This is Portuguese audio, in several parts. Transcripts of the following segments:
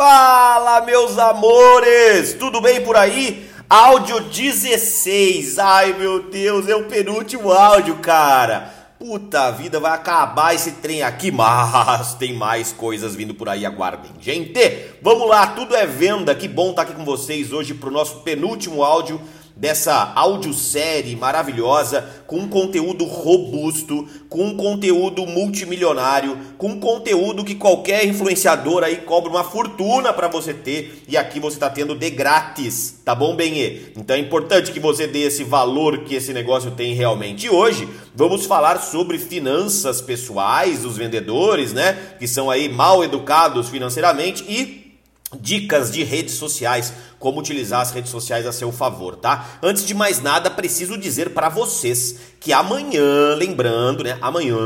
Fala, meus amores! Tudo bem por aí? Áudio 16. Ai, meu Deus, é o penúltimo áudio, cara. Puta vida, vai acabar esse trem aqui, mas tem mais coisas vindo por aí, aguardem. Gente, vamos lá, tudo é venda. Que bom estar aqui com vocês hoje pro nosso penúltimo áudio dessa audiosérie maravilhosa, com um conteúdo robusto, com um conteúdo multimilionário, com um conteúdo que qualquer influenciador aí cobra uma fortuna para você ter e aqui você está tendo de grátis, tá bom, Benê? Então é importante que você dê esse valor que esse negócio tem realmente. E hoje vamos falar sobre finanças pessoais dos vendedores, né? Que são aí mal educados financeiramente e dicas de redes sociais, como utilizar as redes sociais a seu favor, tá? Antes de mais nada, preciso dizer para vocês que amanhã, lembrando, né, amanhã,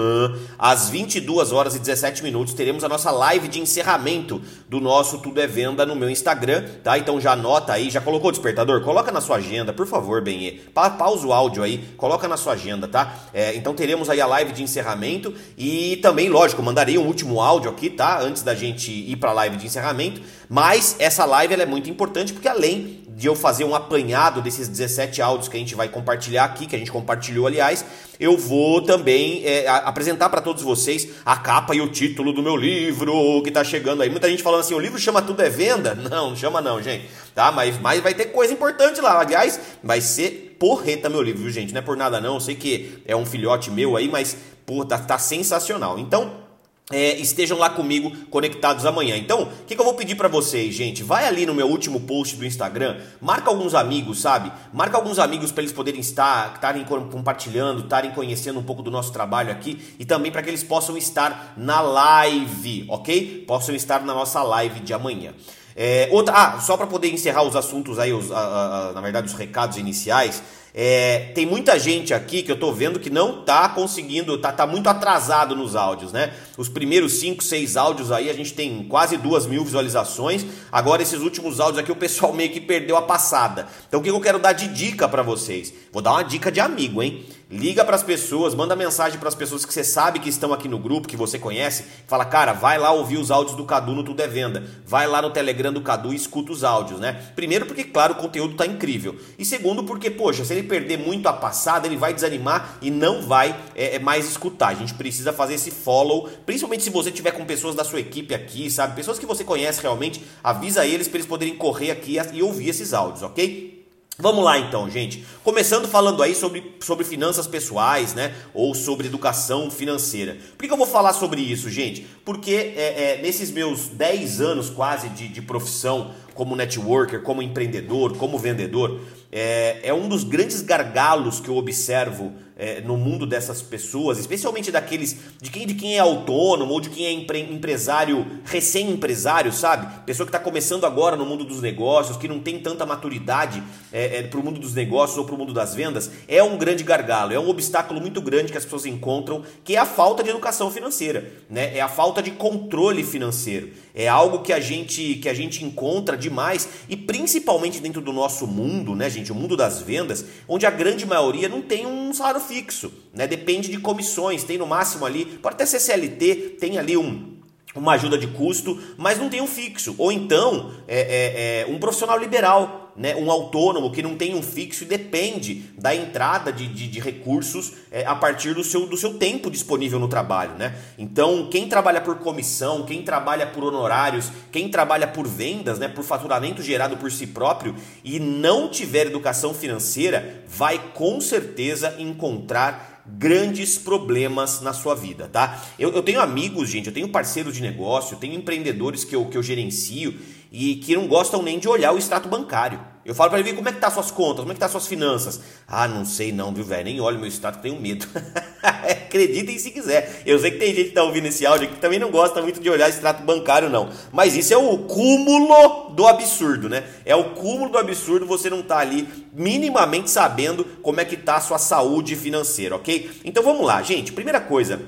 às 22 horas e 17 minutos, teremos a nossa live de encerramento do nosso Tudo é Venda no meu Instagram, tá? Então já anota aí, já colocou o despertador? Coloca na sua agenda, por favor, Benê. Pa pausa o áudio aí, coloca na sua agenda, tá? É, então teremos aí a live de encerramento e também, lógico, mandarei um último áudio aqui, tá? Antes da gente ir para a live de encerramento, mas essa live ela é muito importante porque além de eu fazer um apanhado desses 17 áudios que a gente vai compartilhar aqui, que a gente compartilhou, aliás, eu vou também é, apresentar para todos vocês a capa e o título do meu livro que está chegando aí. Muita gente falando assim, o livro chama Tudo é Venda? Não, não chama não, gente. Tá? Mas, mas vai ter coisa importante lá. Aliás, vai ser porreta meu livro, viu, gente? Não é por nada não. Eu sei que é um filhote meu aí, mas, pô, tá, tá sensacional. Então, é, estejam lá comigo conectados amanhã. Então, o que, que, eu vou pedir para vocês, gente? Vai ali no meu último post do Instagram, marca alguns amigos, sabe? Marca alguns amigos para eles poderem estar, estarem compartilhando, estarem conhecendo um pouco do nosso trabalho aqui e também para que eles possam estar na live, ok? Possam estar na nossa live de amanhã. É, outra, ah, só para poder encerrar os assuntos aí, os, a, a, na verdade, os recados iniciais. É, tem muita gente aqui que eu tô vendo que não tá conseguindo, tá, tá muito atrasado nos áudios, né? Os primeiros 5, 6 áudios aí a gente tem quase duas mil visualizações. Agora, esses últimos áudios aqui o pessoal meio que perdeu a passada. Então, o que eu quero dar de dica para vocês? Vou dar uma dica de amigo, hein? Liga para as pessoas, manda mensagem para as pessoas que você sabe que estão aqui no grupo, que você conhece. Fala, cara, vai lá ouvir os áudios do Cadu no Tudo é Venda. Vai lá no Telegram do Cadu e escuta os áudios, né? Primeiro, porque, claro, o conteúdo tá incrível. E segundo, porque, poxa, se ele perder muito a passada, ele vai desanimar e não vai é, é mais escutar. A gente precisa fazer esse follow, principalmente se você tiver com pessoas da sua equipe aqui, sabe? Pessoas que você conhece realmente, avisa eles para eles poderem correr aqui e ouvir esses áudios, ok? Vamos lá então, gente. Começando falando aí sobre, sobre finanças pessoais, né? Ou sobre educação financeira. Por que, eu vou falar sobre isso, gente? Porque é, é, nesses meus 10 anos quase de, de profissão como networker, como empreendedor, como vendedor, é, é um dos grandes gargalos que eu observo é, no mundo dessas pessoas, especialmente daqueles de quem, de quem é autônomo ou de quem é empre, empresário, recém-empresário, sabe? Pessoa que está começando agora no mundo dos negócios, que não tem tanta maturidade é, é, para o mundo dos negócios ou para o mundo das vendas, é um grande gargalo, é um obstáculo muito grande que as pessoas encontram, que é a falta de educação financeira, né? É a falta de controle financeiro. É algo que a gente que a gente encontra demais e principalmente dentro do nosso mundo, né, gente, o mundo das vendas, onde a grande maioria não tem um salário fixo, né? Depende de comissões, tem no máximo ali, pode até ser CLT, tem ali um uma ajuda de custo, mas não tem um fixo. Ou então é, é, é um profissional liberal, né, um autônomo que não tem um fixo e depende da entrada de, de, de recursos é, a partir do seu, do seu tempo disponível no trabalho. Né? Então, quem trabalha por comissão, quem trabalha por honorários, quem trabalha por vendas, né, por faturamento gerado por si próprio e não tiver educação financeira, vai com certeza encontrar grandes problemas na sua vida, tá? Eu, eu tenho amigos, gente, eu tenho parceiros de negócio, eu tenho empreendedores que eu, que eu gerencio e que não gostam nem de olhar o extrato bancário. Eu falo para ele, como é que tá suas contas, como é que tá suas finanças? Ah, não sei não, viu, velho, nem olho meu extrato, tenho medo. Acreditem se quiser. Eu sei que tem gente que tá ouvindo esse áudio que também não gosta muito de olhar extrato bancário não, mas isso é o cúmulo do absurdo, né? É o cúmulo do absurdo você não tá ali minimamente sabendo como é que tá a sua saúde financeira, OK? Então vamos lá, gente. Primeira coisa,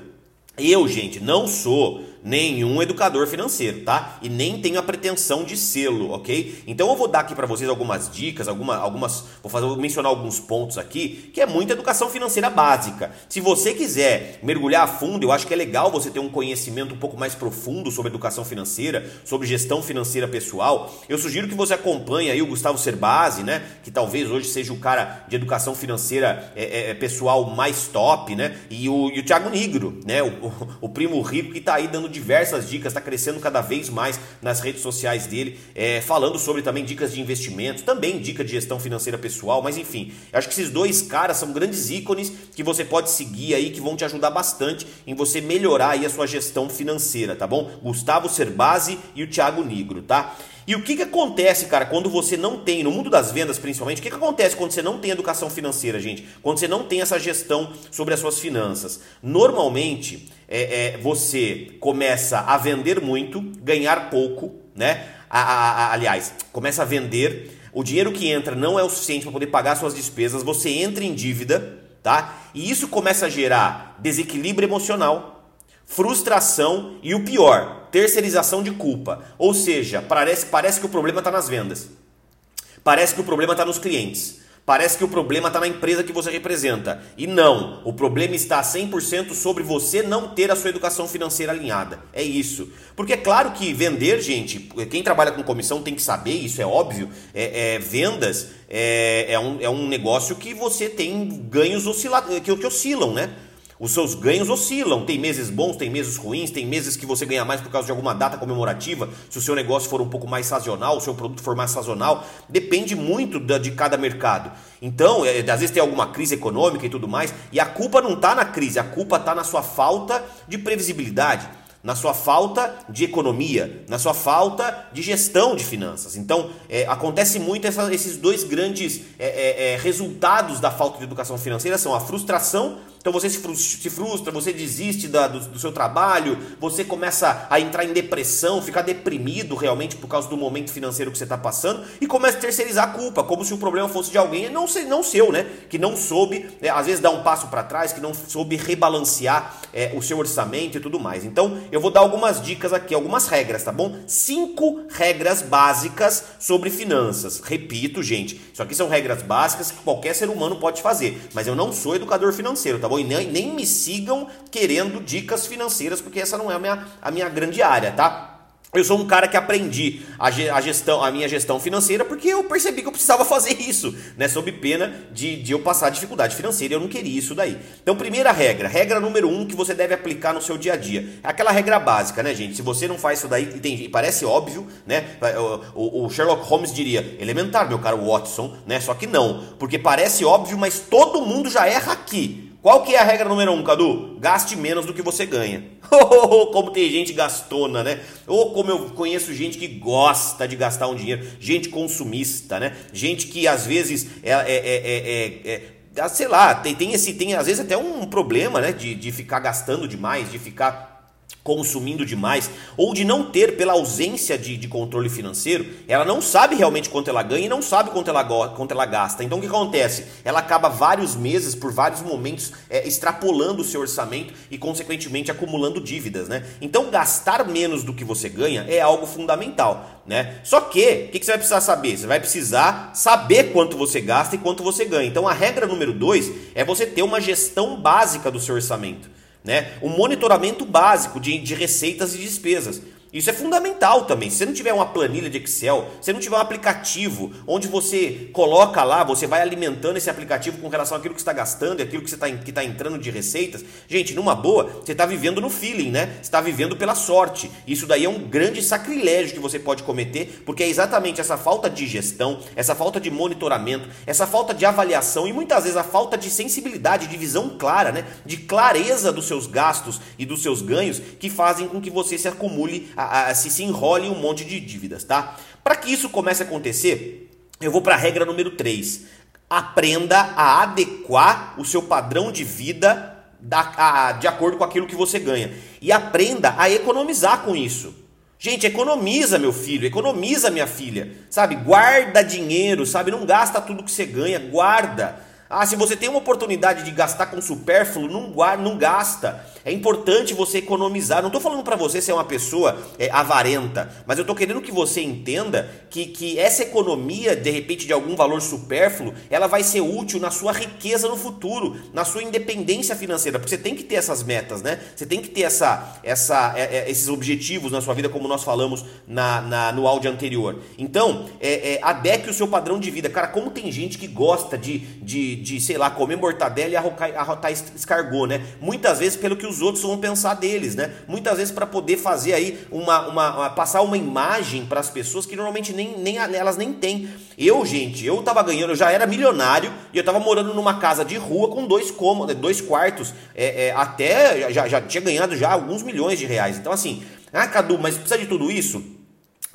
eu, gente, não sou nenhum educador financeiro, tá? E nem tenho a pretensão de sê-lo, ok? Então eu vou dar aqui para vocês algumas dicas, alguma, algumas, vou fazer, vou mencionar alguns pontos aqui, que é muita educação financeira básica. Se você quiser mergulhar a fundo, eu acho que é legal você ter um conhecimento um pouco mais profundo sobre educação financeira, sobre gestão financeira pessoal. Eu sugiro que você acompanhe aí o Gustavo Cerbasi, né? Que talvez hoje seja o cara de educação financeira é, é, é pessoal mais top, né? E o, e o Thiago Nigro, né? O, o, o primo rico que está aí dando diversas dicas, está crescendo cada vez mais nas redes sociais dele, é, falando sobre também dicas de investimentos, também dica de gestão financeira pessoal, mas enfim, acho que esses dois caras são grandes ícones que você pode seguir aí, que vão te ajudar bastante em você melhorar aí a sua gestão financeira, tá bom? Gustavo Cerbasi e o Thiago Nigro, tá? E o que, que acontece, cara, quando você não tem, no mundo das vendas principalmente, o que, que acontece quando você não tem educação financeira, gente? Quando você não tem essa gestão sobre as suas finanças? Normalmente, é, é, você começa a vender muito, ganhar pouco, né? A, a, a, aliás, começa a vender, o dinheiro que entra não é o suficiente para poder pagar suas despesas, você entra em dívida, tá? E isso começa a gerar desequilíbrio emocional, frustração e o pior, terceirização de culpa. Ou seja, parece, parece que o problema está nas vendas. Parece que o problema está nos clientes. Parece que o problema está na empresa que você representa. E não, o problema está 100% sobre você não ter a sua educação financeira alinhada. É isso. Porque é claro que vender, gente, quem trabalha com comissão tem que saber, isso é óbvio. É, é vendas é, é, um, é um negócio que você tem ganhos oscila que, que oscilam, né? Os seus ganhos oscilam. Tem meses bons, tem meses ruins, tem meses que você ganha mais por causa de alguma data comemorativa. Se o seu negócio for um pouco mais sazonal, o seu produto for mais sazonal, depende muito de cada mercado. Então, é, às vezes tem alguma crise econômica e tudo mais, e a culpa não está na crise, a culpa está na sua falta de previsibilidade na sua falta de economia, na sua falta de gestão de finanças. Então, é, acontece muito essa, esses dois grandes é, é, é resultados da falta de educação financeira são a frustração então você se frustra, você desiste da, do, do, seu trabalho, você começa a entrar em depressão, ficar deprimido realmente por causa do momento financeiro que você está passando e começa a terceirizar a culpa, como se o problema fosse de alguém, não, não seu, né? Que não soube, é, às vezes, dar um passo para trás, que não soube rebalancear é, o seu orçamento e tudo mais. Então eu vou dar algumas dicas aqui, algumas regras, tá bom? Cinco regras básicas sobre finanças. Repito, gente, isso aqui são regras básicas que qualquer ser humano pode fazer, mas eu não sou educador financeiro, tá bom? E nem, nem me sigam querendo dicas financeiras, porque essa não é a minha, a minha grande área, tá? Eu sou um cara que aprendi a, gestão, a minha gestão financeira porque eu percebi que eu precisava fazer isso, né? Sob pena de, de eu passar dificuldade financeira. Eu não queria isso daí. Então, primeira regra, regra número um que você deve aplicar no seu dia a dia. É aquela regra básica, né, gente? Se você não faz isso daí, tem, parece óbvio, né? O, o, Sherlock Holmes diria, elementar, meu caro Watson, né? Só que não, porque parece óbvio, mas todo mundo já erra aqui. Qual que é a regra número um, Cadu? Gaste menos do que você ganha. Oh, como tem gente gastona, né? Ou como eu conheço gente que gosta de gastar um dinheiro, gente consumista, né? Gente que às vezes é, é, é, é, é sei lá, tem, tem esse, tem às vezes até um problema, né? De, de ficar gastando demais, de ficar consumindo demais, ou de não ter pela ausência de, de, controle financeiro, ela não sabe realmente quanto ela ganha e não sabe quanto ela, quanto ela gasta. Então o que acontece? Ela acaba vários meses, por vários momentos, é, extrapolando o seu orçamento e, consequentemente, acumulando dívidas. Né? Então gastar menos do que você ganha é algo fundamental. Né? Só que, o que, que você vai precisar saber? Você vai precisar saber quanto você gasta e quanto você ganha. Então a regra número dois é você ter uma gestão básica do seu orçamento né? O monitoramento básico de, de receitas e despesas. Isso é fundamental também. Se você não tiver uma planilha de Excel, se não tiver um aplicativo onde você coloca lá, você vai alimentando esse aplicativo com relação àquilo que está gastando e aquilo que está tá entrando de receitas, gente, numa boa, você está vivendo no feeling, né? Você está vivendo pela sorte. Isso daí é um grande sacrilégio que você pode cometer, porque é exatamente essa falta de gestão, essa falta de monitoramento, essa falta de avaliação e muitas vezes a falta de sensibilidade, de visão clara, né? De clareza dos seus gastos e dos seus ganhos que fazem com que você se acumule a, a, se, enrole um monte de dívidas, tá? Para que isso comece a acontecer, eu vou para a regra número 3. Aprenda a adequar o seu padrão de vida da, a, de acordo com aquilo que você ganha. E aprenda a economizar com isso. Gente, economiza, meu filho, economiza, minha filha. Sabe? Guarda dinheiro, sabe? Não gasta tudo que você ganha, guarda. Ah, se você tem uma oportunidade de gastar com supérfluo, não, não gasta. É importante você economizar. Não estou falando para você ser uma pessoa é, avarenta, mas eu estou querendo que você entenda que, que essa economia, de repente, de algum valor supérfluo, ela vai ser útil na sua riqueza no futuro, na sua independência financeira. Porque você tem que ter essas metas, né? Você tem que ter essa, essa, é, é, esses objetivos na sua vida, como nós falamos na, na no áudio anterior. Então, é, é, adeque o seu padrão de vida. Cara, como tem gente que gosta de, de, de sei lá, comer mortadela e arrotar, arrotar escargot, né? Muitas vezes pelo que os outros vão pensar deles, né? Muitas vezes para poder fazer aí uma, uma, uma, passar uma imagem para as pessoas que normalmente nem, nem elas nem têm. Eu, gente, eu tava ganhando, eu já era milionário e eu tava morando numa casa de rua com dois cômodos, dois quartos, é, é, até já, já tinha ganhado já alguns milhões de reais. Então assim, ah, Cadu, mas precisa de tudo isso?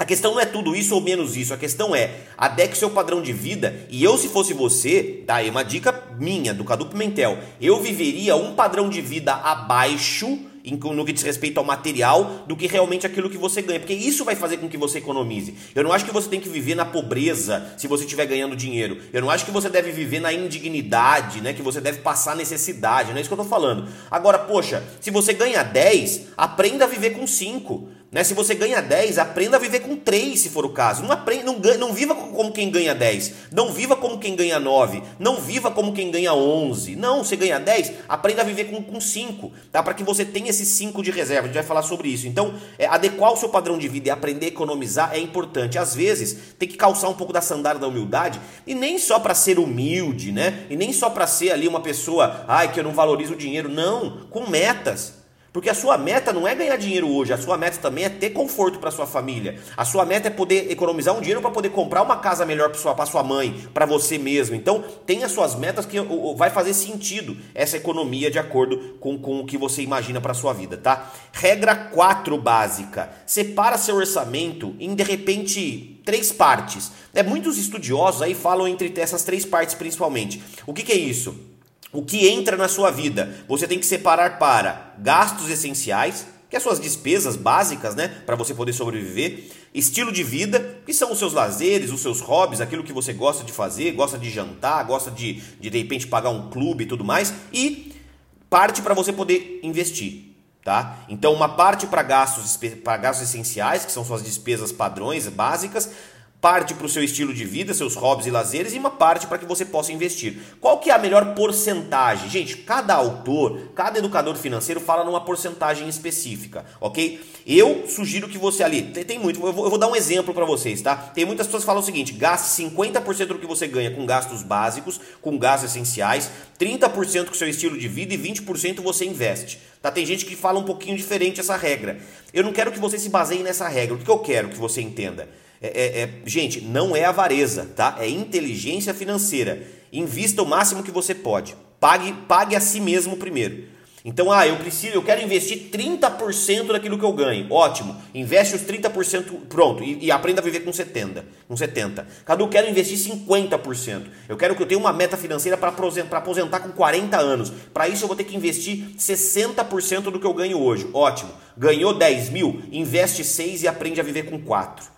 A questão não é tudo isso ou menos isso, a questão é adeque seu padrão de vida e eu se fosse você, tá aí uma dica minha do Cadu Pimentel, eu viveria um padrão de vida abaixo no que diz respeito ao material do que realmente aquilo que você ganha, porque isso vai fazer com que você economize. Eu não acho que você tem que viver na pobreza se você estiver ganhando dinheiro. Eu não acho que você deve viver na indignidade, né, que você deve passar necessidade, não é isso que eu tô falando. Agora, poxa, se você ganha 10, aprenda a viver com 5. Né? Se você ganha 10, aprenda a viver com 3, se for o caso. Não, aprenda, não, não viva como quem ganha 10. Não viva como quem ganha 9. Não viva como quem ganha 11. Não, você ganha 10, aprenda a viver com, com 5. Tá? Para que você tenha esses 5 de reserva. A gente vai falar sobre isso. Então, é, adequar o seu padrão de vida e aprender a economizar é importante. Às vezes, tem que calçar um pouco da sandália da humildade. E nem só para ser humilde, né? E nem só para ser ali uma pessoa, ai, que eu não valorizo o dinheiro. Não, com metas. Porque a sua meta não é ganhar dinheiro hoje, a sua meta também é ter conforto para sua família. A sua meta é poder economizar um dinheiro para poder comprar uma casa melhor para sua, sua mãe, para você mesmo. Então, tenha suas metas que vai fazer sentido essa economia de acordo com, com o que você imagina para sua vida, tá? Regra 4 básica: separa seu orçamento em de repente três partes. É, muitos estudiosos aí falam entre essas três partes principalmente. O que, que é isso? O que entra na sua vida. Você tem que separar para gastos essenciais, que é as suas despesas básicas, né, para você poder sobreviver, estilo de vida, que são os seus lazeres, os seus hobbies, aquilo que você gosta de fazer, gosta de jantar, gosta de de, de repente pagar um clube e tudo mais, e parte para você poder investir. Tá? Então, uma parte para gastos, para gastos essenciais, que são suas despesas padrões básicas, parte para o seu estilo de vida, seus hobbies e lazeres e uma parte para que você possa investir. Qual que é a melhor porcentagem? Gente, cada autor, cada educador financeiro fala numa porcentagem específica, ok? Eu sugiro que você ali, tem, tem muito, eu vou, eu vou, dar um exemplo para vocês, tá? Tem muitas pessoas que falam o seguinte, gaste 50% do que você ganha com gastos básicos, com gastos essenciais, 30% com seu estilo de vida e 20% você investe. Tá? Tem gente que fala um pouquinho diferente essa regra. Eu não quero que você se baseie nessa regra. O que eu quero que você entenda? É, é, é, gente, não é avareza, tá? É inteligência financeira. Invista o máximo que você pode. Pague, pague a si mesmo primeiro. Então, ah, eu preciso, eu quero investir 30% daquilo que eu ganho. Ótimo. Investe os 30%, pronto, e, e aprenda a viver com 70, com 70. Cadu, eu quero investir 50%. Eu quero que eu tenha uma meta financeira para aposentar, aposentar com 40 anos. Para isso eu vou ter que investir 60% do que eu ganho hoje. Ótimo. Ganhou 10 mil, investe 6 e aprende a viver com 4.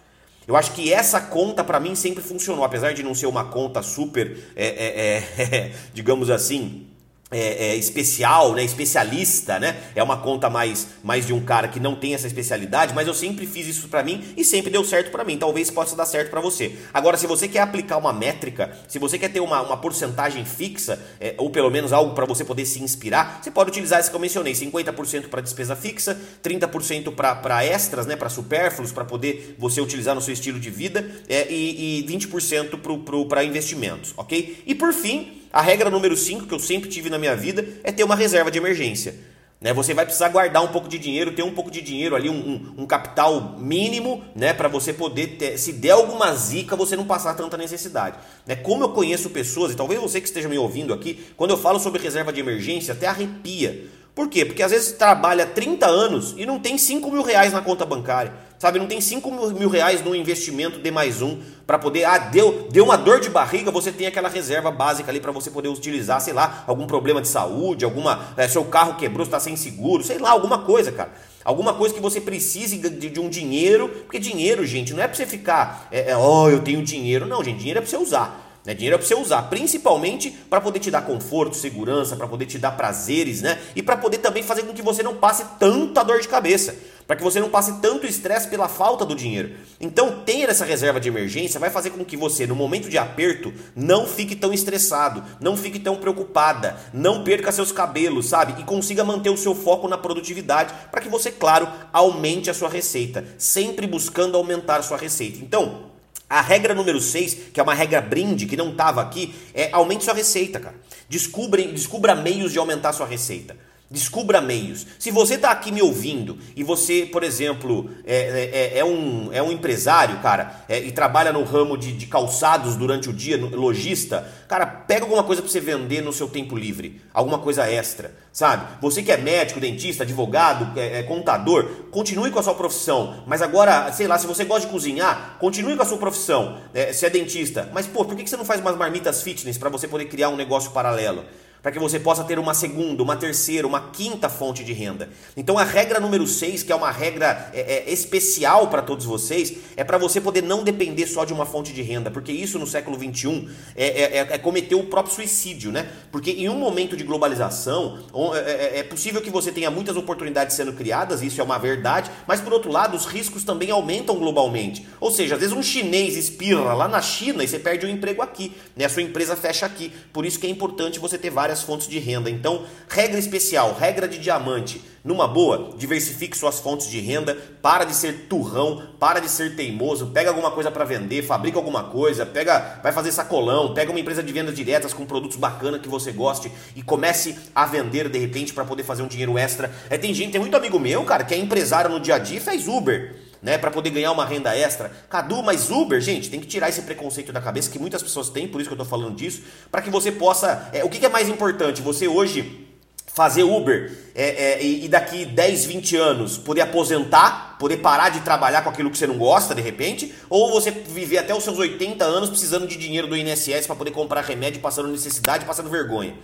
Eu acho que essa conta para mim sempre funcionou, apesar de não ser uma conta super, é, é, é, digamos assim, é, é, especial, né, especialista, né? É uma conta mais, mais de um cara que não tem essa especialidade, mas eu sempre fiz isso para mim e sempre deu certo para mim. Talvez possa dar certo para você. Agora, se você quer aplicar uma métrica, se você quer ter uma, uma porcentagem fixa, é, ou pelo menos algo para você poder se inspirar, você pode utilizar esse que eu mencionei: 50% para despesa fixa, 30% para extras, né, para supérfluos, para poder você utilizar no seu estilo de vida, é, e, e 20% para investimentos, ok? E por fim a regra número 5 que eu sempre tive na minha vida é ter uma reserva de emergência. Né? Você vai precisar guardar um pouco de dinheiro, ter um pouco de dinheiro ali, um, um, um capital mínimo, né? Para você poder ter, se der alguma zica, você não passar tanta necessidade. Né? Como eu conheço pessoas, e talvez você que esteja me ouvindo aqui, quando eu falo sobre reserva de emergência, até arrepia. Por quê? Porque às vezes trabalha 30 anos e não tem 5 mil reais na conta bancária. Sabe, não tem 5 mil reais no investimento de mais um para poder. Ah, deu, deu uma dor de barriga, você tem aquela reserva básica ali para você poder utilizar, sei lá, algum problema de saúde, alguma. É, seu carro quebrou, está sem seguro, sei lá, alguma coisa, cara. Alguma coisa que você precise de, de um dinheiro, porque dinheiro, gente, não é para você ficar, é, é, oh, eu tenho dinheiro. Não, gente, dinheiro é para você usar. Né? Dinheiro é para você usar, principalmente para poder te dar conforto, segurança, para poder te dar prazeres, né? E para poder também fazer com que você não passe tanta dor de cabeça, para que você não passe tanto estresse pela falta do dinheiro. Então, ter essa reserva de emergência vai fazer com que você, no momento de aperto, não fique tão estressado, não fique tão preocupada, não perca seus cabelos, sabe? E consiga manter o seu foco na produtividade, para que você, claro, aumente a sua receita, sempre buscando aumentar a sua receita. Então, a regra número 6, que é uma regra brinde, que não estava aqui, é aumente sua receita, cara. Descubra, descubra meios de aumentar sua receita. Descubra meios. Se você está aqui me ouvindo e você, por exemplo, é, é, é, é um, é um empresário, cara, é, e trabalha no ramo de, de calçados durante o dia, lojista, cara, pega alguma coisa para você vender no seu tempo livre, alguma coisa extra, sabe? Você que é médico, dentista, advogado, é, é, contador, continue com a sua profissão, mas agora, sei lá, se você gosta de cozinhar, continue com a sua profissão, se é dentista, mas pô, por que você não faz umas marmitas fitness para você poder criar um negócio paralelo? Para que você possa ter uma segunda, uma terceira, uma quinta fonte de renda. Então a regra número 6, que é uma regra é, é, especial para todos vocês, é para você poder não depender só de uma fonte de renda, porque isso no século 21 é, é, é, é cometer o próprio suicídio, né? Porque em um momento de globalização é, é, é possível que você tenha muitas oportunidades sendo criadas, isso é uma verdade, mas por outro lado os riscos também aumentam globalmente. Ou seja, às vezes um chinês espirra lá na China e você perde o um emprego aqui, né? A sua empresa fecha aqui. Por isso que é importante você ter várias várias fontes de renda. Então, regra especial, regra de diamante. Numa boa, diversifique suas fontes de renda, para de ser turrão, para de ser teimoso, pega alguma coisa para vender, fabrica alguma coisa, pega, vai fazer sacolão, pega uma empresa de vendas diretas com produtos bacana que você goste e comece a vender de repente para poder fazer um dinheiro extra. É, tem gente, tem muito amigo meu, cara, que é empresário no dia a dia e faz Uber né, para poder ganhar uma renda extra. Cadu, mas Uber, gente, tem que tirar esse preconceito da cabeça que muitas pessoas têm, por isso que eu estou falando disso, para que você possa. É, o que, que, é mais importante? Você hoje fazer Uber é, é, e daqui 10, 20 anos poder aposentar, poder parar de trabalhar com aquilo que você não gosta de repente, ou você viver até os seus 80 anos precisando de dinheiro do INSS para poder comprar remédio, passando necessidade, passando vergonha.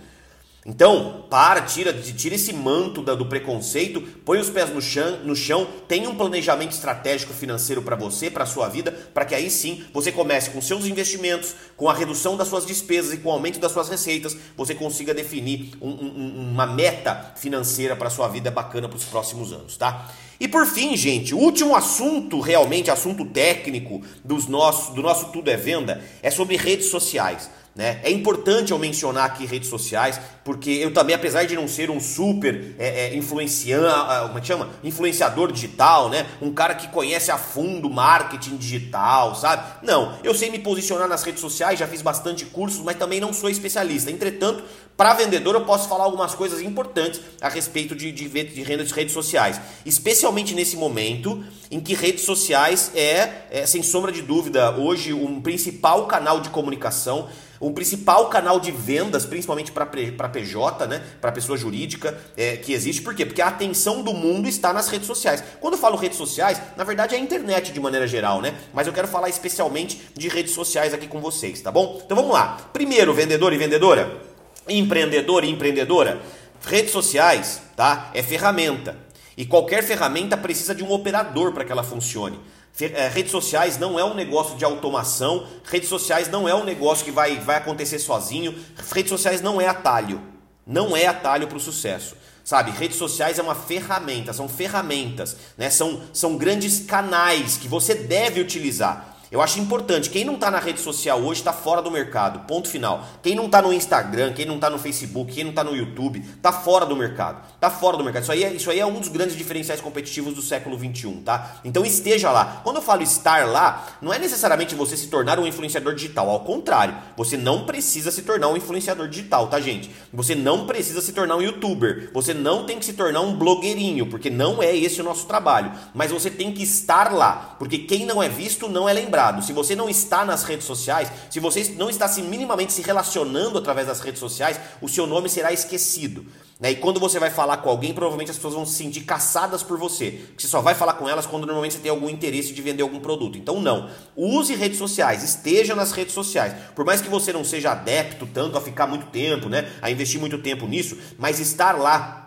Então, para, tira, tira esse manto do preconceito, põe os pés no chão, no chão tenha um planejamento estratégico financeiro para você, para sua vida, para que aí sim você comece com seus investimentos, com a redução das suas despesas e com o aumento das suas receitas, você consiga definir um, um, uma meta financeira para a sua vida bacana para os próximos anos, tá? E por fim, gente, o último assunto, realmente assunto técnico dos nossos, do nosso Tudo é Venda, é sobre redes sociais. Né? É importante eu mencionar aqui redes sociais, porque eu também, apesar de não ser um super é, é, influenciador, como é chama? influenciador digital, né? um cara que conhece a fundo marketing digital, sabe? Não, eu sei me posicionar nas redes sociais, já fiz bastante cursos, mas também não sou especialista. Entretanto, para vendedor eu posso falar algumas coisas importantes a respeito de, de, de renda de redes sociais, especialmente nesse momento em que redes sociais é, é sem sombra de dúvida, hoje um principal canal de comunicação o principal canal de vendas, principalmente para PJ, né, para pessoa jurídica, é, que existe. Por quê? Porque a atenção do mundo está nas redes sociais. Quando eu falo redes sociais, na verdade é a internet de maneira geral, né? Mas eu quero falar especialmente de redes sociais aqui com vocês, tá bom? Então vamos lá. Primeiro, vendedor e vendedora, empreendedor e empreendedora, redes sociais, tá? É ferramenta. E qualquer ferramenta precisa de um operador para que ela funcione. É, redes sociais não é um negócio de automação, redes sociais não é um negócio que vai, vai acontecer sozinho, redes sociais não é atalho, não é atalho para o sucesso. Sabe, redes sociais é uma ferramenta, são ferramentas, né? são, são grandes canais que você deve utilizar. Eu acho importante, quem não está na rede social hoje está fora do mercado, ponto final. Quem não está no Instagram, quem não está no Facebook, quem não está no YouTube, está fora do mercado. Está fora do mercado. Isso aí, é, isso aí é um dos grandes diferenciais competitivos do século 21, tá? Então esteja lá. Quando eu falo estar lá, não é necessariamente você se tornar um influenciador digital, ao contrário. Você não precisa se tornar um influenciador digital, tá, gente? Você não precisa se tornar um youtuber. Você não tem que se tornar um blogueirinho, porque não é esse o nosso trabalho. Mas você tem que estar lá, porque quem não é visto não é lembrado se você não está nas redes sociais, se você não está se minimamente se relacionando através das redes sociais, o seu nome será esquecido. Né? E quando você vai falar com alguém, provavelmente as pessoas vão se sentir caçadas por você. Você só vai falar com elas quando normalmente você tem algum interesse de vender algum produto. Então, não. Use redes sociais, esteja nas redes sociais. Por mais que você não seja adepto tanto a ficar muito tempo, né? a investir muito tempo nisso, mas estar lá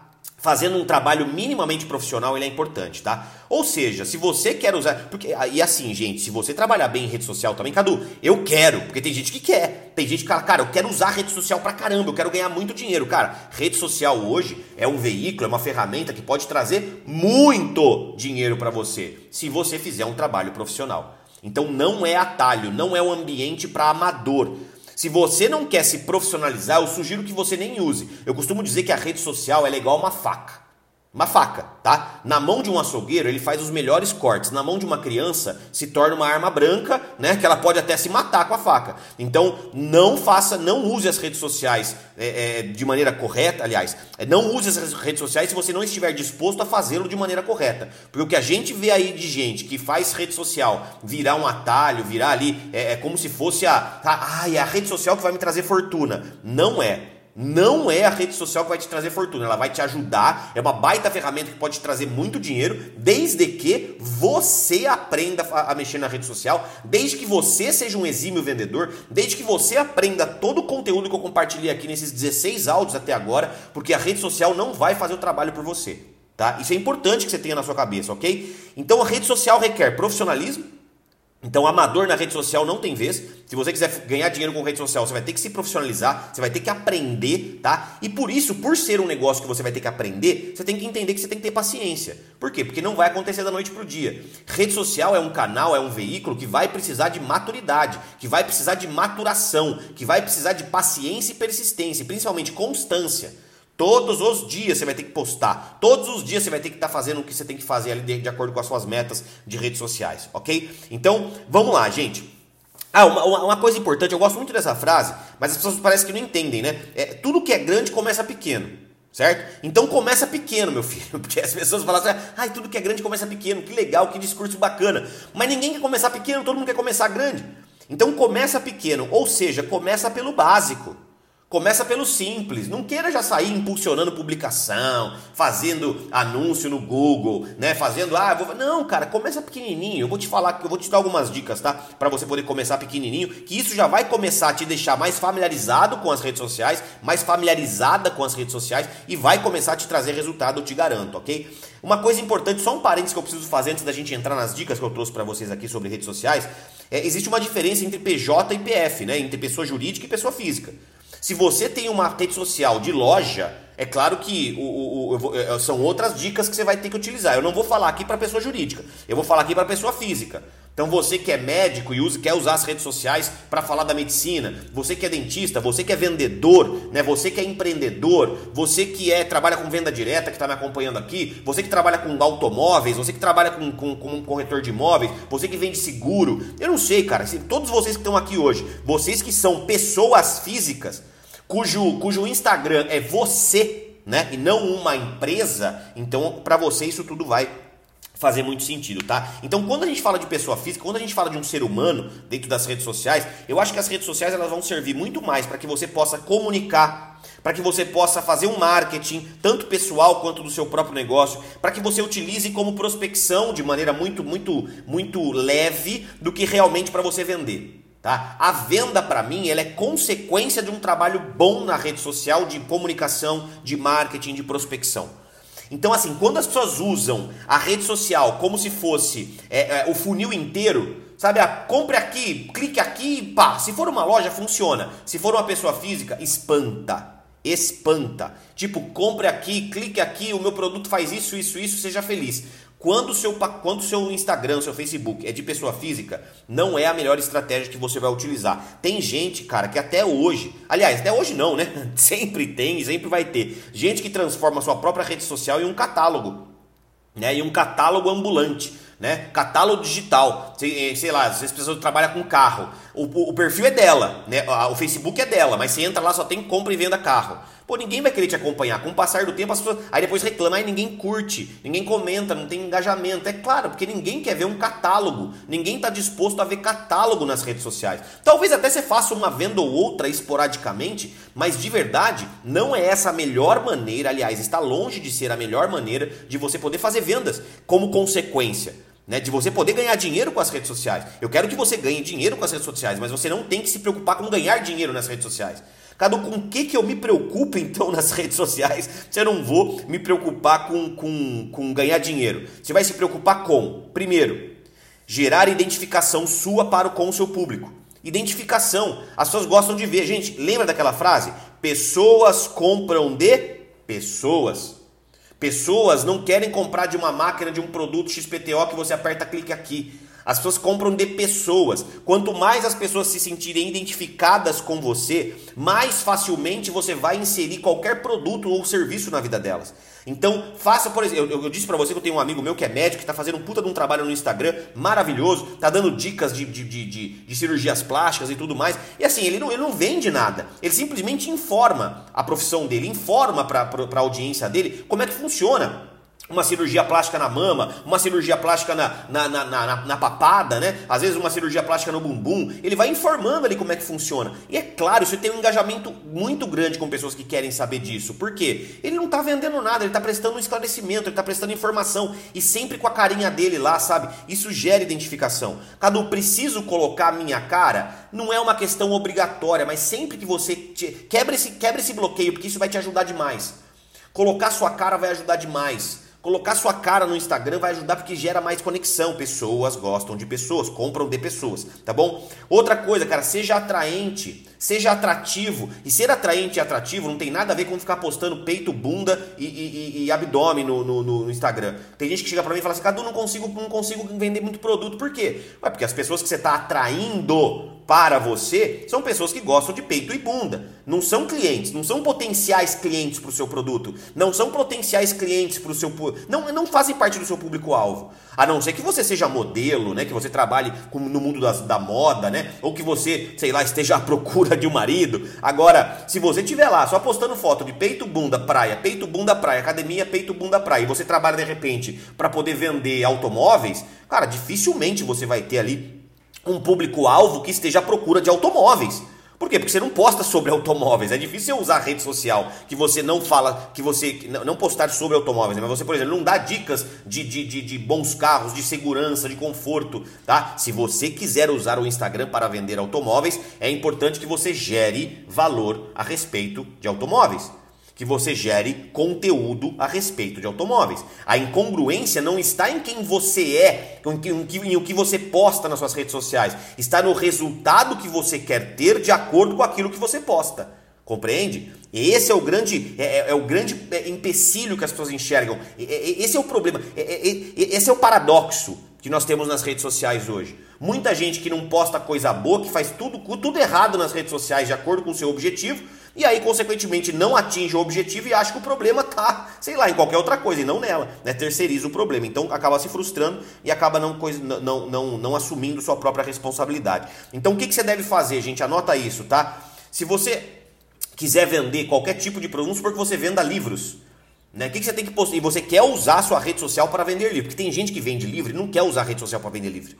fazendo um trabalho minimamente profissional, ele é importante, tá? Ou seja, se você quer usar. Porque, e assim, gente, se você trabalhar bem em rede social também, Cadu, eu quero, porque tem gente que quer. Tem gente que fala, cara, eu quero usar rede social pra caramba, eu quero ganhar muito dinheiro. Cara, rede social hoje é um veículo, é uma ferramenta que pode trazer muito dinheiro para você, se você fizer um trabalho profissional. Então não é atalho, não é um ambiente para amador. Se você não quer se profissionalizar, eu sugiro que você nem use. Eu costumo dizer que a rede social é igual uma faca. Uma faca, tá? Na mão de um açougueiro, ele faz os melhores cortes. Na mão de uma criança, se torna uma arma branca, né? Que ela pode até se matar com a faca. Então, não faça, não use as redes sociais é, é, de maneira correta. Aliás, é, não use as redes sociais se você não estiver disposto a fazê-lo de maneira correta. Porque o que a gente vê aí de gente que faz rede social virar um atalho, virar ali, é, é como se fosse a, ah, é a rede social que vai me trazer fortuna. Não é. Não é a rede social que vai te trazer fortuna, ela vai te ajudar, é uma baita ferramenta que pode te trazer muito dinheiro, desde que você aprenda a mexer na rede social, desde que você seja um exímio vendedor, desde que você aprenda todo o conteúdo que eu compartilhei aqui nesses 16 áudios até agora, porque a rede social não vai fazer o trabalho por você, tá? Isso é importante que você tenha na sua cabeça, ok? Então a rede social requer profissionalismo, então, amador na rede social não tem vez. Se você quiser ganhar dinheiro com rede social, você vai ter que se profissionalizar, você vai ter que aprender, tá? E por isso, por ser um negócio que você vai ter que aprender, você tem que entender que você tem que ter paciência. Por quê? Porque não vai acontecer da noite pro dia. Rede social é um canal, é um veículo que vai precisar de maturidade, que vai precisar de maturação, que vai precisar de paciência e persistência, principalmente constância. Todos os dias você vai ter que postar. Todos os dias você vai ter que estar tá fazendo o que você tem que fazer ali de, de, acordo com as suas metas de redes sociais, ok? Então, vamos lá, gente. Ah, uma, uma, coisa importante, eu gosto muito dessa frase, mas as pessoas parecem que não entendem, né? É, tudo que é grande começa pequeno, certo? Então começa pequeno, meu filho, porque as pessoas falam assim, ai, tudo que é grande começa pequeno, que legal, que discurso bacana. Mas ninguém quer começar pequeno, todo mundo quer começar grande. Então começa pequeno, ou seja, começa pelo básico. Começa pelo simples, não queira já sair impulsionando publicação, fazendo anúncio no Google, né? Fazendo, ah, vou... não, cara, começa pequenininho. Eu vou te falar, eu vou te dar algumas dicas, tá? Para você poder começar pequenininho, que isso já vai começar a te deixar mais familiarizado com as redes sociais, mais familiarizada com as redes sociais e vai começar a te trazer resultado, eu te garanto, ok? Uma coisa importante, só um parênteses que eu preciso fazer antes da gente entrar nas dicas que eu trouxe para vocês aqui sobre redes sociais, é, existe uma diferença entre PJ e PF, né? Entre pessoa jurídica e pessoa física. Se você tem uma rede social de loja, é claro que o, o, o, é, são outras dicas que você vai ter que utilizar. Eu não vou falar aqui para pessoa jurídica, eu vou falar aqui para pessoa física. Então você que é médico e usa, quer usar as redes sociais para falar da medicina, você que é dentista, você que é vendedor, né? Você que é empreendedor, você que é trabalha com venda direta, que está me acompanhando aqui, você que trabalha com automóveis, você que trabalha com, com, com um corretor de imóveis, você que vende seguro, eu não sei, cara. Se, todos vocês que estão aqui hoje, vocês que são pessoas físicas, cujo, cujo Instagram é você, né? E não uma empresa, então para você isso tudo vai fazer muito sentido, tá? Então, quando a gente fala de pessoa física, quando a gente fala de um ser humano dentro das redes sociais, eu acho que as redes sociais elas vão servir muito mais para que você possa comunicar, para que você possa fazer um marketing, tanto pessoal quanto do seu próprio negócio, para que você utilize como prospecção de maneira muito, muito, muito leve do que realmente para você vender. Tá? A venda para mim ela é consequência de um trabalho bom na rede social de comunicação, de marketing, de prospecção. Então, assim, quando as pessoas usam a rede social como se fosse é, é, o funil inteiro, sabe? Ah, compre aqui, clique aqui, pá. Se for uma loja, funciona. Se for uma pessoa física, espanta. Espanta. Tipo, compre aqui, clique aqui, o meu produto faz isso, isso, isso, seja feliz. Quando o seu, quando seu Instagram, seu Facebook é de pessoa física, não é a melhor estratégia que você vai utilizar. Tem gente, cara, que até hoje, aliás, até hoje não, né? Sempre tem sempre vai ter. Gente que transforma a sua própria rede social em um catálogo, né? Em um catálogo ambulante. Né? Catálogo digital, sei, eh, sei lá, as pessoas trabalham com carro, o, o, o perfil é dela, né? o Facebook é dela, mas você entra lá só tem compra e venda carro. Pô, ninguém vai querer te acompanhar. Com o passar do tempo, as pessoas. Aí depois reclama, aí ninguém curte, ninguém comenta, não tem engajamento. É claro, porque ninguém quer ver um catálogo. Ninguém está disposto a ver catálogo nas redes sociais. Talvez até você faça uma venda ou outra esporadicamente, mas de verdade, não é essa a melhor maneira. Aliás, está longe de ser a melhor maneira de você poder fazer vendas como consequência. Né, de você poder ganhar dinheiro com as redes sociais. Eu quero que você ganhe dinheiro com as redes sociais, mas você não tem que se preocupar com ganhar dinheiro nas redes sociais. Cadu, com o que, que eu me preocupo então nas redes sociais eu não vou me preocupar com, com, com ganhar dinheiro? Você vai se preocupar com, primeiro, gerar identificação sua para com o seu público. Identificação. As pessoas gostam de ver. Gente, lembra daquela frase? Pessoas compram de pessoas. Pessoas não querem comprar de uma máquina, de um produto XPTO que você aperta clique aqui. As pessoas compram de pessoas. Quanto mais as pessoas se sentirem identificadas com você, mais facilmente você vai inserir qualquer produto ou serviço na vida delas. Então, faça, por exemplo, eu, eu disse para você que eu tenho um amigo meu que é médico, que está fazendo um puta de um trabalho no Instagram maravilhoso, tá dando dicas de, de, de, de, de cirurgias plásticas e tudo mais. E assim, ele não, ele não vende nada, ele simplesmente informa a profissão dele, informa para a audiência dele como é que funciona uma cirurgia plástica na mama, uma cirurgia plástica na, na, na, na, na papada, né? Às vezes uma cirurgia plástica no bumbum. Ele vai informando ali como é que funciona. E é claro, isso tem um engajamento muito grande com pessoas que querem saber disso. Por quê? Ele não está vendendo nada, ele está prestando um esclarecimento, ele está prestando informação. E sempre com a carinha dele lá, sabe? Isso gera identificação. Cadu, preciso colocar a minha cara? Não é uma questão obrigatória, mas sempre que você te... quebra, esse, quebra esse bloqueio, porque isso vai te ajudar demais. Colocar sua cara vai ajudar demais. Colocar sua cara no Instagram vai ajudar porque gera mais conexão. Pessoas gostam de pessoas, compram de pessoas, tá bom? Outra coisa, cara, seja atraente, seja atrativo. E ser atraente e atrativo não tem nada a ver com ficar postando peito, bunda e, e, e abdômen no, no, no, Instagram. Tem gente que chega pra mim e fala assim, Cadu, não consigo, não consigo vender muito produto. Por quê? Ué, porque as pessoas que você está atraindo para você são pessoas que gostam de peito e bunda. Não são clientes, não são potenciais clientes para o seu produto, não são potenciais clientes para o seu não não fazem parte do seu público-alvo. A não ser que você seja modelo, né, que você trabalhe no mundo das, da moda, né, ou que você, sei lá, esteja à procura de um marido. Agora, se você estiver lá só postando foto de peito, bunda, praia, peito, bunda, praia, academia, peito, bunda, praia, e você trabalha de repente para poder vender automóveis, cara, dificilmente você vai ter ali um público-alvo que esteja à procura de automóveis. Por quê? Porque você não posta sobre automóveis. É difícil usar rede social que você não fala, que você não postar sobre automóveis, mas você, por exemplo, não dá dicas de, de, de, de, bons carros, de segurança, de conforto, tá? Se você quiser usar o Instagram para vender automóveis, é importante que você gere valor a respeito de automóveis que você gere conteúdo a respeito de automóveis. A incongruência não está em quem você é, em o que você posta nas suas redes sociais, está no resultado que você quer ter de acordo com aquilo que você posta. Compreende? Esse é o grande, é, é, é o grande é, empecilho que as pessoas enxergam. Esse é o problema. Esse é o paradoxo que nós temos nas redes sociais hoje. Muita gente que não posta coisa boa, que faz tudo, tudo errado nas redes sociais de acordo com o seu objetivo, e aí, consequentemente, não atinge o objetivo e acha que o problema tá, sei lá, em qualquer outra coisa e não nela, né? Terceiriza o problema. Então acaba se frustrando e acaba não, coisa, não, não, não assumindo sua própria responsabilidade. Então o que, que você deve fazer, gente? Anota isso, tá? Se você quiser vender qualquer tipo de produto, porque você venda livros. Né? O que, que você tem que postar? E você quer usar a sua rede social para vender livro. Porque tem gente que vende livro e não quer usar a rede social para vender livro.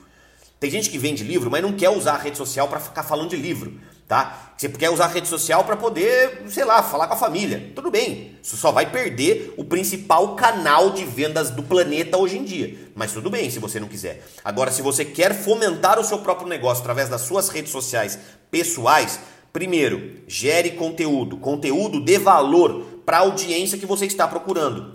Tem gente que vende livro, mas não quer usar a rede social para ficar falando de livro tá? Você quer usar a rede social para poder, sei lá, falar com a família. Tudo bem. Isso só vai perder o principal canal de vendas do planeta hoje em dia. Mas tudo bem se você não quiser. Agora, se você quer fomentar o seu próprio negócio através das suas redes sociais pessoais, primeiro, gere conteúdo, conteúdo de valor para a audiência que você está procurando.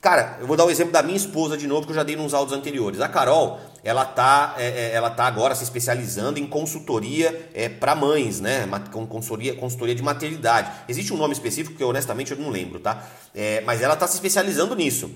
Cara, eu vou dar o um exemplo da minha esposa de novo, que eu já dei nos áudios anteriores. A Carol, ela tá, é, é ela tá agora se especializando em consultoria é, para mães, né? Consultoria, consultoria de maternidade. Existe um nome específico que eu, honestamente eu não lembro, tá? É, mas ela está se especializando nisso.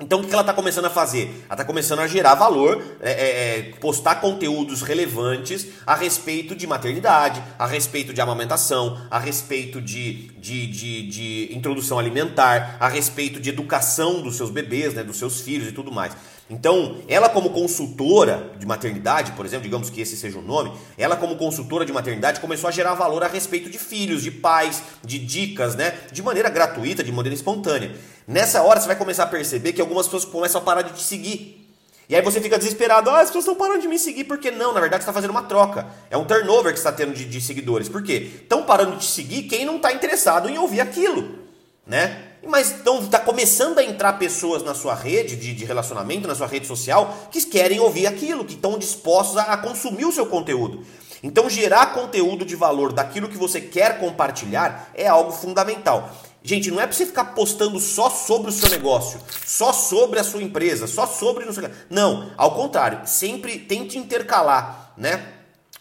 Então o que ela está começando a fazer? Ela está começando a gerar valor, é, é, é, postar conteúdos relevantes a respeito de maternidade, a respeito de amamentação, a respeito de, de, de, de introdução alimentar, a respeito de educação dos seus bebês, né, dos seus filhos e tudo mais. Então, ela como consultora de maternidade, por exemplo, digamos que esse seja o nome, ela como consultora de maternidade começou a gerar valor a respeito de filhos, de pais, de dicas, né? De maneira gratuita, de maneira espontânea. Nessa hora você vai começar a perceber que algumas pessoas começam a parar de te seguir. E aí você fica desesperado, ah, as pessoas estão parando de me seguir, por que não? Na verdade, você está fazendo uma troca. É um turnover que está tendo de, de seguidores. Por quê? Estão parando de te seguir quem não está interessado em ouvir aquilo, né? Mas então está começando a entrar pessoas na sua rede de, de, relacionamento, na sua rede social, que querem ouvir aquilo, que estão dispostos a, a consumir o seu conteúdo. Então, gerar conteúdo de valor daquilo que você quer compartilhar é algo fundamental. Gente, não é para você ficar postando só sobre o seu negócio, só sobre a sua empresa, só sobre não ao contrário, sempre tente intercalar, né?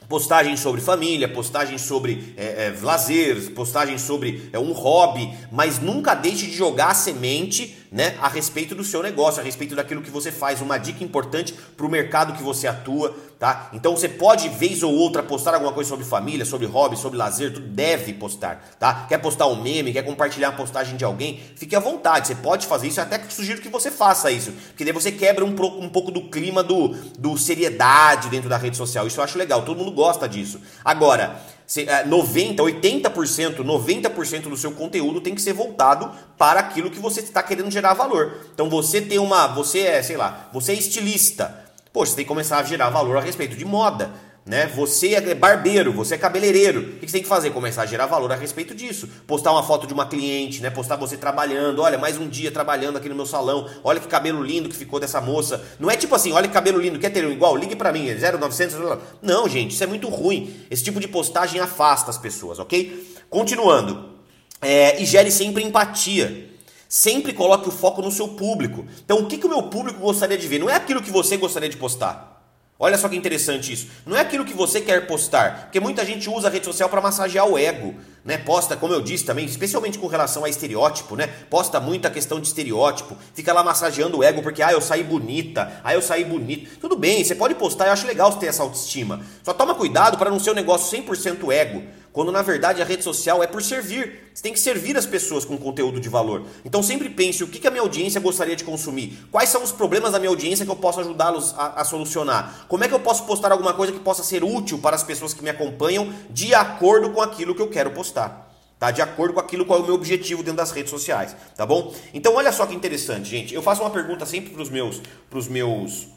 Postagens sobre família, postagens sobre é, é, lazer, postagens sobre é, um hobby, mas nunca deixe de jogar a semente né, a respeito do seu negócio, a respeito daquilo que você faz. Uma dica importante para o mercado que você atua, tá? Então você pode, vez ou outra, postar alguma coisa sobre família, sobre hobby, sobre lazer, tudo deve postar, tá? Quer postar um meme, quer compartilhar uma postagem de alguém, fique à vontade, você pode fazer isso, até que sugiro que você faça isso, porque daí você quebra um, um pouco do clima do, do seriedade dentro da rede social. Isso eu acho legal, todo mundo gosta disso. Agora, 90, 80%, 90% do seu conteúdo tem que ser voltado para aquilo que você está querendo gerar valor. Então você tem uma, você é, sei lá, você é estilista. Poxa, você tem que começar a gerar valor a respeito de moda né? Você é barbeiro, você é cabeleireiro. O que você tem que fazer? Começar a gerar valor a respeito disso. Postar uma foto de uma cliente, né? Postar você trabalhando. Olha, mais um dia trabalhando aqui no meu salão. Olha que cabelo lindo que ficou dessa moça. Não é tipo assim, olha que cabelo lindo, quer ter um igual? Ligue para mim, 0900. Não, gente, isso é muito ruim. Esse tipo de postagem afasta as pessoas, ok? Continuando. É, e gere sempre empatia. Sempre coloque o foco no seu público. Então, o que, que o meu público gostaria de ver? Não é aquilo que você gostaria de postar. Olha só que interessante isso. Não é aquilo que você quer postar, porque muita gente usa a rede social para massagear o ego, né? Posta, como eu disse também, especialmente com relação a estereótipo, né? Posta muita questão de estereótipo, fica lá massageando o ego porque ah, eu saí bonita, ah, eu saí bonito. Tudo bem, você pode postar, eu acho legal você ter essa autoestima. Só toma cuidado para não ser um negócio 100% ego quando na verdade a rede social é por servir. Você tem que servir as pessoas com conteúdo de valor. Então sempre pense o que a minha audiência gostaria de consumir, quais são os problemas da minha audiência que eu posso ajudá-los a, a, solucionar, como é que eu posso postar alguma coisa que possa ser útil para as pessoas que me acompanham de acordo com aquilo que eu quero postar. Tá? De acordo com aquilo qual é o meu objetivo dentro das redes sociais, tá bom? Então olha só que interessante, gente. Eu faço uma pergunta sempre para os meus, pros meus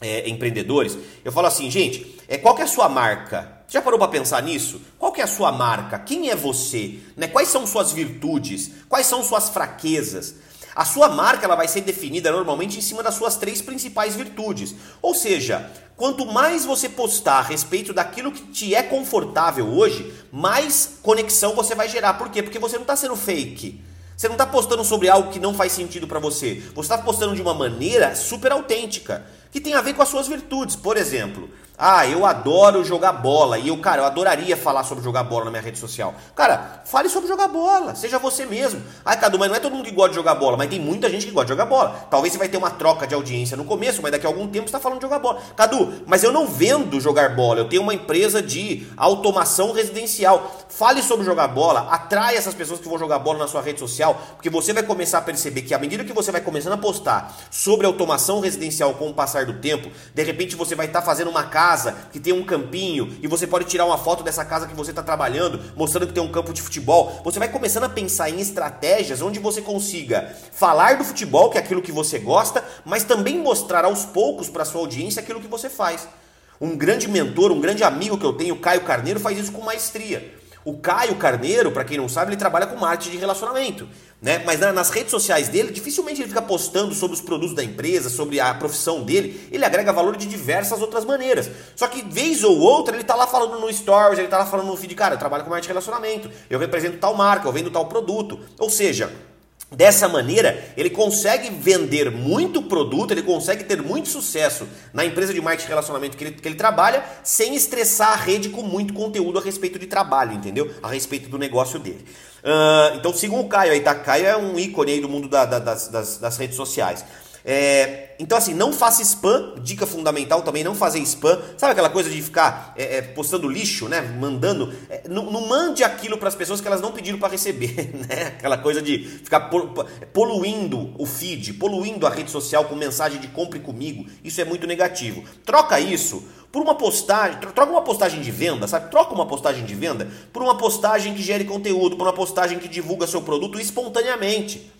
é, empreendedores. Eu falo assim, gente, é, qual é a sua marca? Já parou para pensar nisso? Qual é a sua marca? Quem é você? Né? Quais são suas virtudes? Quais são suas fraquezas? A sua marca ela vai ser definida normalmente em cima das suas três principais virtudes. Ou seja, quanto mais você postar a respeito daquilo que te é confortável hoje, mais conexão você vai gerar. Por quê? Porque você não está sendo fake. Você não está postando sobre algo que não faz sentido para você. Você está postando de uma maneira super autêntica que tem a ver com as suas virtudes. Por exemplo, ah, eu adoro jogar bola e eu, cara, eu adoraria falar sobre jogar bola na minha rede social. Cara, fale sobre jogar bola, seja você mesmo. Ah, Cadu, mas não é todo mundo que gosta de jogar bola, mas tem muita gente que gosta de jogar bola. Talvez você vai ter uma troca de audiência no começo, mas daqui a algum tempo você está falando de jogar bola. Cadu, mas eu não vendo jogar bola, eu tenho uma empresa de automação residencial. Fale sobre jogar bola, atrai essas pessoas que vão jogar bola na sua rede social, porque você vai começar a perceber que à medida que você vai começando a postar sobre automação residencial com o passar do tempo, de repente você vai estar tá fazendo uma casa casa que tem um campinho e você pode tirar uma foto dessa casa que você está trabalhando, mostrando que tem um campo de futebol. Você vai começando a pensar em estratégias onde você consiga falar do futebol, que é aquilo que você gosta, mas também mostrar aos poucos para sua audiência aquilo que você faz. Um grande mentor, um grande amigo que eu tenho, Caio Carneiro, faz isso com maestria. O Caio Carneiro, para quem não sabe, ele trabalha com marketing de relacionamento. Né? Mas nas redes sociais dele, dificilmente ele fica postando sobre os produtos da empresa, sobre a profissão dele. Ele agrega valor de diversas outras maneiras. Só que, vez ou outra, ele tá lá falando no Stories, ele tá lá falando no feed, cara, eu trabalho com marketing de relacionamento, eu represento tal marca, eu vendo tal produto. Ou seja, Dessa maneira, ele consegue vender muito produto, ele consegue ter muito sucesso na empresa de marketing de relacionamento que ele, que ele trabalha, sem estressar a rede com muito conteúdo a respeito de trabalho, entendeu? A respeito do negócio dele. Uh, então sigam o Caio aí, tá? Caio é um ícone aí do mundo da, da, das, das, das redes sociais. É, então, assim, não faça spam, dica fundamental também, não fazer spam. Sabe aquela coisa de ficar é, é, postando lixo, né? Mandando. É, não, não, mande aquilo para as pessoas que elas não pediram para receber, né? Aquela coisa de ficar poluindo o feed, poluindo a rede social com mensagem de compre comigo. Isso é muito negativo. Troca isso por uma postagem, troca uma postagem de venda, sabe? Troca uma postagem de venda por uma postagem que gere conteúdo, por uma postagem que divulga seu produto espontaneamente.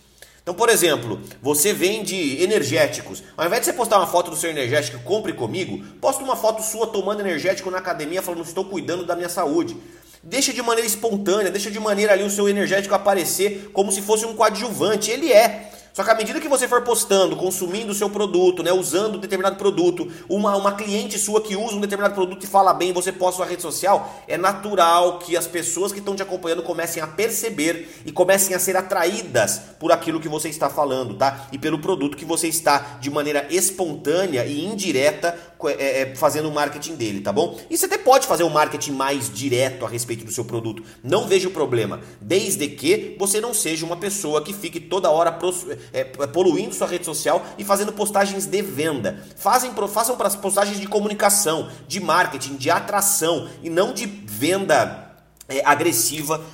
Então, por exemplo, você vende energéticos. Ao invés de você postar uma foto do seu energético, compre comigo, posta uma foto sua tomando energético na academia falando estou cuidando da minha saúde. Deixa de maneira espontânea, deixa de maneira ali o seu energético aparecer como se fosse um coadjuvante. Ele é. Só que à medida que você for postando, consumindo o seu produto, né, usando um determinado produto, uma, uma cliente sua que usa um determinado produto e fala bem, você posta sua rede social, é natural que as pessoas que estão te acompanhando comecem a perceber e comecem a ser atraídas por aquilo que você está falando, tá? E pelo produto que você está de maneira espontânea e indireta é, é, fazendo o marketing dele, tá bom? E você até pode fazer um marketing mais direto a respeito do seu produto. Não vejo problema, desde que você não seja uma pessoa que fique toda hora é, poluindo sua rede social e fazendo postagens de venda. Fazem, façam para postagens de comunicação, de marketing, de atração e não de venda é, agressiva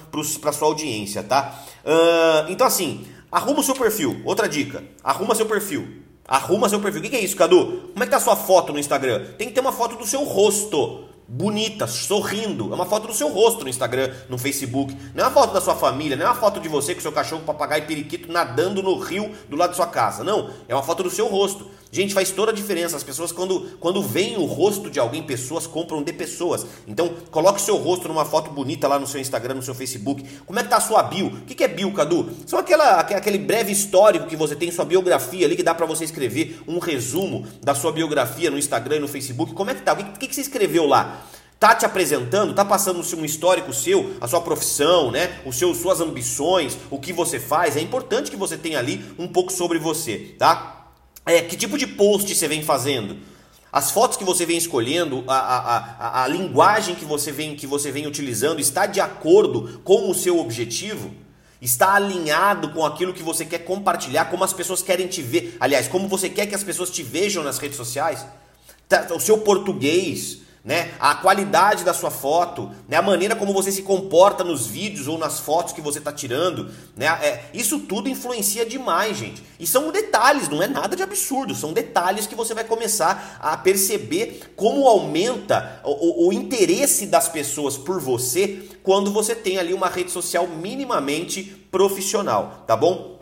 para sua audiência, tá? Uh, então assim, arruma o seu perfil. Outra dica, arruma seu perfil. Arruma seu perfil. O que é isso, Cadu? Como é que tá a sua foto no Instagram? Tem que ter uma foto do seu rosto bonita, sorrindo. É uma foto do seu rosto no Instagram, no Facebook. Não é uma foto da sua família, não é uma foto de você com seu cachorro, papagaio e periquito nadando no rio do lado da sua casa. Não, é uma foto do seu rosto. Gente, faz toda a diferença. As pessoas, quando, quando veem o rosto de alguém, pessoas compram de pessoas. Então, coloque seu rosto numa foto bonita lá no seu Instagram, no seu Facebook. Como é que tá a sua bio? O que é bio, Cadu? São aquela, aquele breve histórico que você tem, sua biografia ali, que dá para você escrever um resumo da sua biografia no Instagram e no Facebook. Como é que tá? O que, que você escreveu lá? Tá te apresentando, tá passando um histórico seu, a sua profissão, né? Os seus, suas ambições, o que você faz. É importante que você tenha ali um pouco sobre você, tá? É, que tipo de post você vem fazendo? As fotos que você vem escolhendo, a, a, a, a linguagem que você, vem, que você vem utilizando está de acordo com o seu objetivo? Está alinhado com aquilo que você quer compartilhar, como as pessoas querem te ver? Aliás, como você quer que as pessoas te vejam nas redes sociais? Tá, o seu português, né? A qualidade da sua foto, né? A maneira como você se comporta nos vídeos ou nas fotos que você está tirando, né? É, isso tudo influencia demais, gente. E são detalhes, não é nada de absurdo, são detalhes que você vai começar a perceber como aumenta o, o, o interesse das pessoas por você quando você tem ali uma rede social minimamente profissional, tá bom?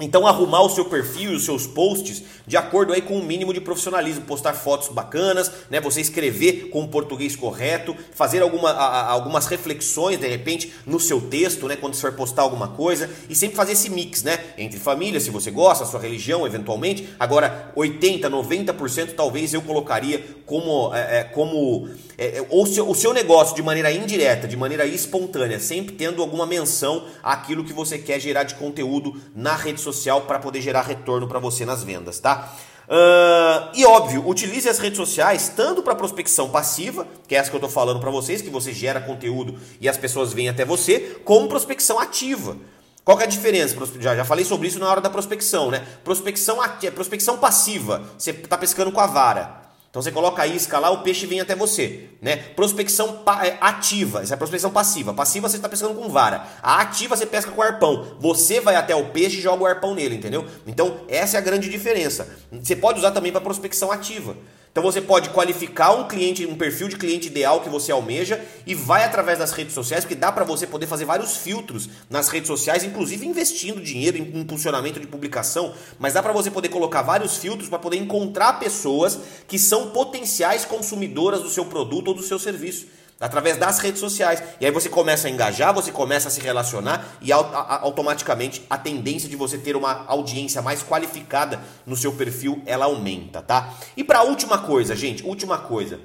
Então arrumar o seu perfil os seus posts de acordo aí com o um mínimo de profissionalismo, postar fotos bacanas, né? Você escrever com o português correto, fazer alguma, a, algumas reflexões de repente no seu texto, né? Quando você for postar alguma coisa e sempre fazer esse mix, né? Entre família, se você gosta, sua religião, eventualmente. Agora 80, 90% talvez eu colocaria como é, é como é, é, ou o seu negócio de maneira indireta, de maneira espontânea, sempre tendo alguma menção àquilo que você quer gerar de conteúdo na rede social social para poder gerar retorno para você nas vendas, tá? Uh, e óbvio, utilize as redes sociais tanto para prospecção passiva, que é essa que eu estou falando para vocês, que você gera conteúdo e as pessoas vêm até você, como prospecção ativa. Qual é a diferença? Já, já falei sobre isso na hora da prospecção, né? Prospecção, prospecção passiva, você está pescando com a vara. Então você coloca a isca lá, o peixe vem até você, né? Prospecção é, ativa, essa é a prospecção passiva. Passiva você está pescando com vara. A ativa você pesca com arpão. Você vai até o peixe e joga o arpão nele, entendeu? Então essa é a grande diferença. Você pode usar também para prospecção ativa. Então você pode qualificar um cliente, um perfil de cliente ideal que você almeja e vai através das redes sociais, porque dá para você poder fazer vários filtros nas redes sociais, inclusive investindo dinheiro em impulsionamento de publicação, mas dá para você poder colocar vários filtros para poder encontrar pessoas que são potenciais consumidoras do seu produto ou do seu serviço através das redes sociais. E aí você começa a engajar, você começa a se relacionar e automaticamente a tendência de você ter uma audiência mais qualificada no seu perfil, ela aumenta, tá? E para última coisa, gente, última coisa,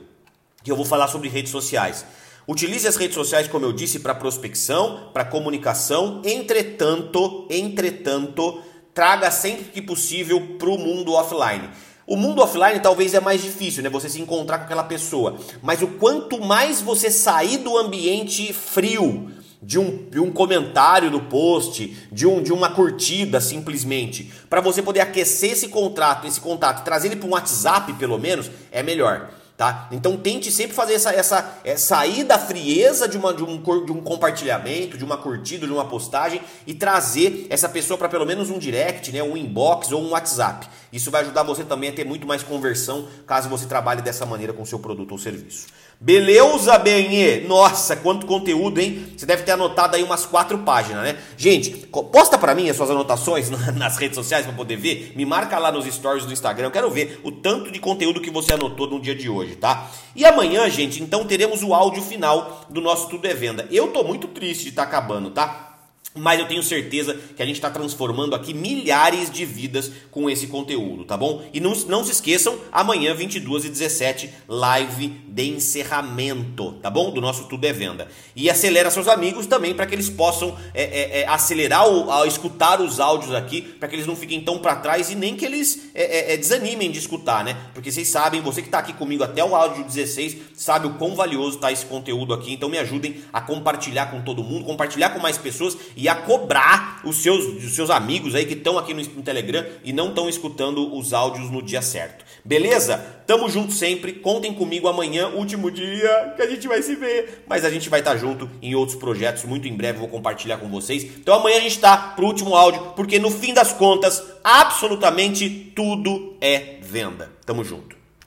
que eu vou falar sobre redes sociais. Utilize as redes sociais, como eu disse, para prospecção, para comunicação. Entretanto, entretanto, traga sempre que possível para o mundo offline. O mundo offline talvez é mais difícil, né? Você se encontrar com aquela pessoa. Mas o quanto mais você sair do ambiente frio, de um, de um comentário no post, de, um, de uma curtida simplesmente, para você poder aquecer esse contrato, esse contato, trazer ele para um WhatsApp pelo menos, é melhor. Tá? Então tente sempre fazer essa, essa é, sair da frieza de, uma, de, um, de um compartilhamento, de uma curtida, de uma postagem e trazer essa pessoa para pelo menos um direct, né, um inbox ou um WhatsApp. Isso vai ajudar você também a ter muito mais conversão caso você trabalhe dessa maneira com seu produto ou serviço. Beleza, Benê? Nossa, quanto conteúdo, hein? Você deve ter anotado aí umas quatro páginas, né? Gente, posta para mim as suas anotações nas redes sociais para poder ver. Me marca lá nos stories do Instagram. Eu quero ver o tanto de conteúdo que você anotou no dia de hoje, tá? E amanhã, gente, então teremos o áudio final do nosso Tudo é Venda. Eu tô muito triste de estar tá acabando, tá? Mas eu tenho certeza que a gente está transformando aqui milhares de vidas com esse conteúdo, tá bom? E não, não se esqueçam, amanhã, 22 e 17, live de encerramento, tá bom? Do nosso Tudo é Venda. E acelera seus amigos também para que eles possam é, é, é, acelerar ou escutar os áudios aqui, para que eles não fiquem tão para trás e nem que eles é, é, é, desanimem de escutar, né? Porque vocês sabem, você que está aqui comigo até o áudio 16, sabe o quão valioso está esse conteúdo aqui, então me ajudem a compartilhar com todo mundo, compartilhar com mais pessoas e a cobrar os seus, os seus amigos aí que estão aqui no, no Telegram e não estão escutando os áudios no dia certo. Beleza? Tamo junto sempre. Contem comigo amanhã, último dia que a gente vai se ver. Mas a gente vai estar tá junto em outros projetos. Muito em breve vou compartilhar com vocês. Então amanhã a gente está pro último áudio, porque no fim das contas, absolutamente tudo é venda. Tamo junto.